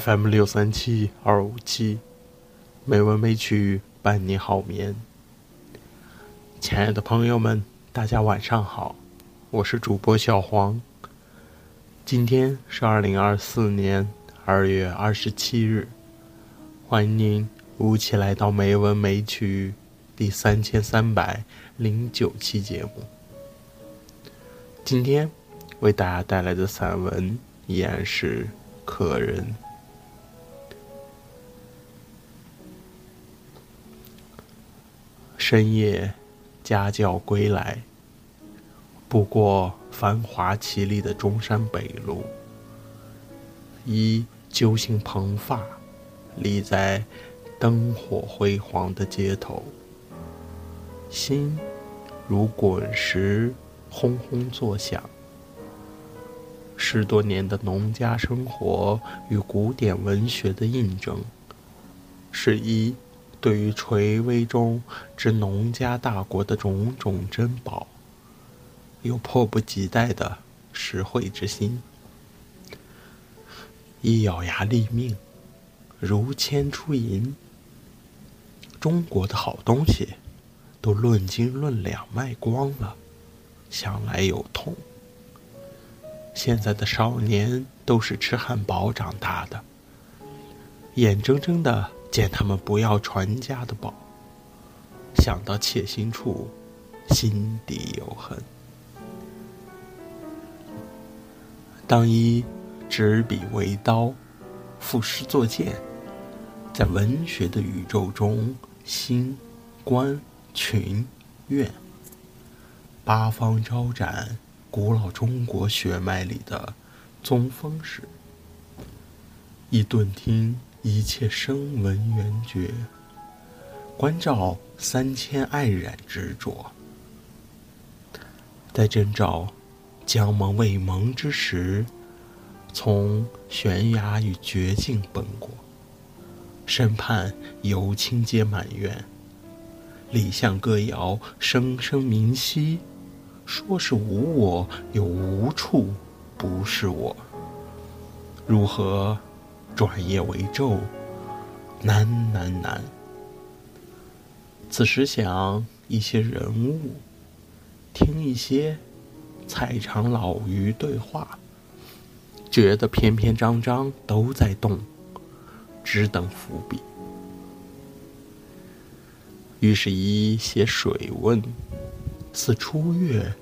FM 六三七二五七，美文美曲伴你好眠。亲爱的朋友们，大家晚上好，我是主播小黄。今天是二零二四年二月二十七日，欢迎您如期来到美文美曲第三千三百零九期节目。今天为大家带来的散文依然是《客人》。深夜，家教归来。不过繁华绮丽的中山北路，依揪心蓬发，立在灯火辉煌的街头，心如滚石，轰轰作响。十多年的农家生活与古典文学的印证，是一。对于垂危中之农家大国的种种珍宝，有迫不及待的实惠之心，一咬牙立命，如铅出银。中国的好东西，都论斤论两卖光了，想来有痛。现在的少年都是吃汉堡长大的，眼睁睁的。见他们不要传家的宝，想到切心处，心底有恨。当一执笔为刀，赋诗作剑，在文学的宇宙中，兴、观、群、怨，八方招展古老中国血脉里的宗风时，一顿听。一切声闻缘觉，关照三千爱染执着，在征兆将蒙未蒙之时，从悬崖与绝境奔过，身畔有情皆满院，里巷歌谣声声鸣息，说是无我，又无处不是我，如何？转业为昼，难难难。此时想一些人物，听一些菜场老鱼对话，觉得篇篇章章都在动，只等伏笔。于是，一写水问，似出月，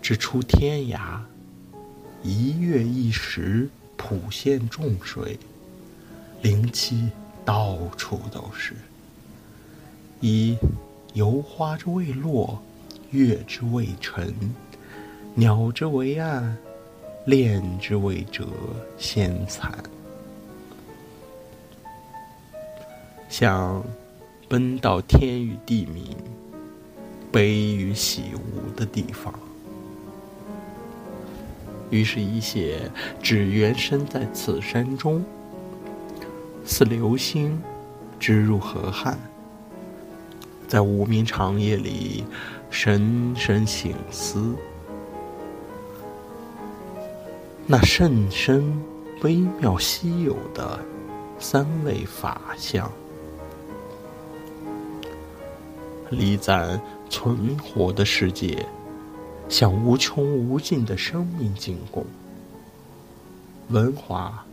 只出天涯，一月一时。浦县重水，灵气到处都是。一油花之未落，月之未沉，鸟之为暗，恋之未折，先惨。想奔到天与地明，悲与喜无的地方。于是，一写只缘身在此山中，似流星直入河汉，在无眠长夜里深深醒思，那甚深微妙稀有的三味法相，离咱存活的世界。向无穷无尽的生命进贡，文华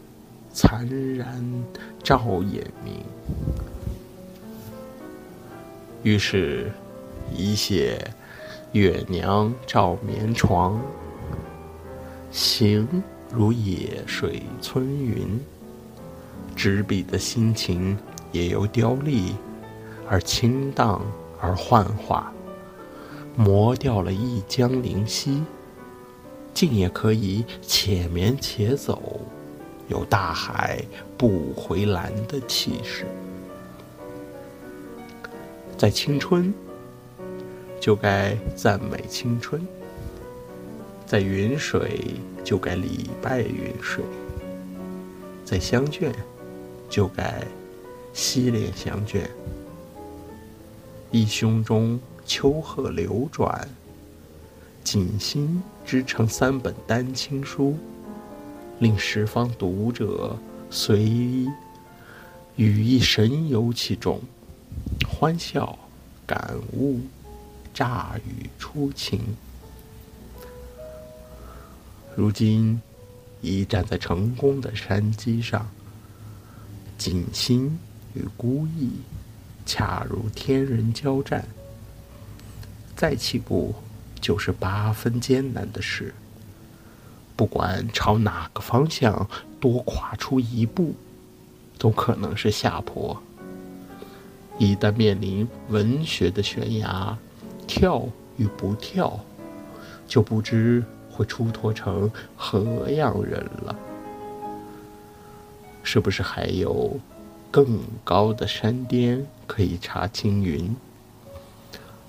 残然照眼明。于是，一写月娘照眠床，行如野水村云。执笔的心情也由雕丽而清荡而幻化。磨掉了一江灵犀，竟也可以且眠且走，有大海不回蓝的气势。在青春，就该赞美青春；在云水，就该礼拜云水；在相眷，就该惜恋相眷。一胸中。秋鹤流转，锦心织成三本丹青书，令十方读者随羽翼神游其中，欢笑、感悟、乍语初情。如今已站在成功的山脊上，锦心与孤意恰如天人交战，再起步就是八分艰难的事。不管朝哪个方向多跨出一步，都可能是下坡。一旦面临文学的悬崖，跳与不跳，就不知会出脱成何样人了。是不是还有更高的山巅可以插青云？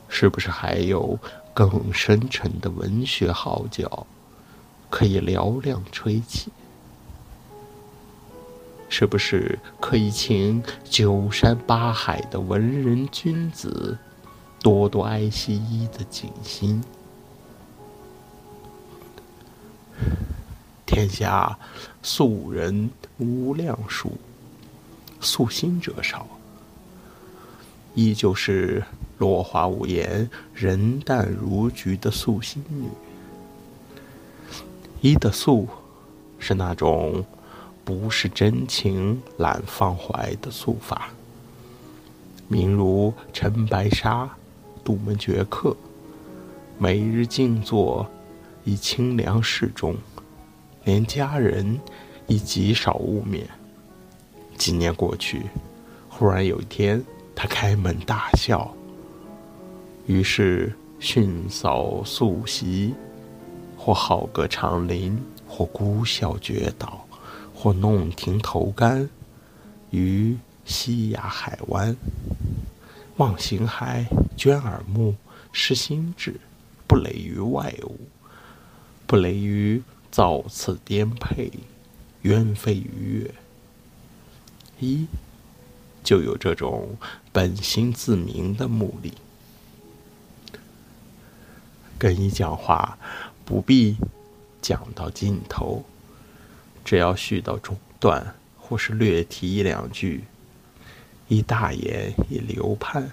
是不是还有更深沉的文学号角？可以嘹亮吹起，是不是可以请九山八海的文人君子多多爱惜一的锦心？天下素人无量数，素心者少，依旧是落花无言、人淡如菊的素心女。一的素，是那种不是真情懒放怀的素法。名如陈白沙、杜门绝客，每日静坐以清凉适中，连家人亦极少晤面。几年过去，忽然有一天，他开门大笑，于是迅扫素习。或好歌长林，或孤笑绝岛，或弄亭投竿，于西崖海湾，望形骸，捐耳目，失心智，不累于外物，不累于造次颠沛，鸢飞鱼跃。一就有这种本心自明的目的，跟你讲话。不必讲到尽头，只要续到中段，或是略提一两句，一大言一流盼，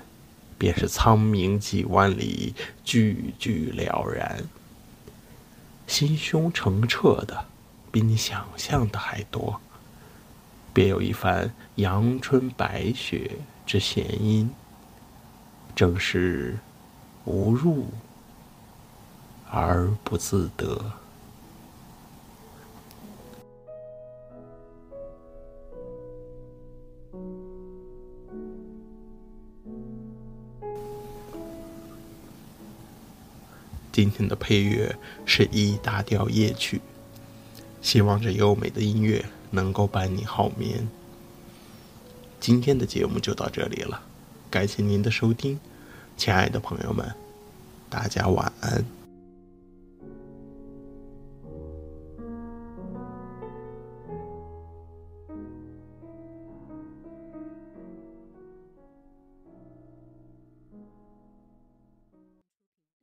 便是苍冥几万里，句句了然。心胸澄澈的，比你想象的还多，别有一番阳春白雪之弦音，正是无入。而不自得。今天的配乐是 E 大调夜曲，希望这优美的音乐能够伴你好眠。今天的节目就到这里了，感谢您的收听，亲爱的朋友们，大家晚安。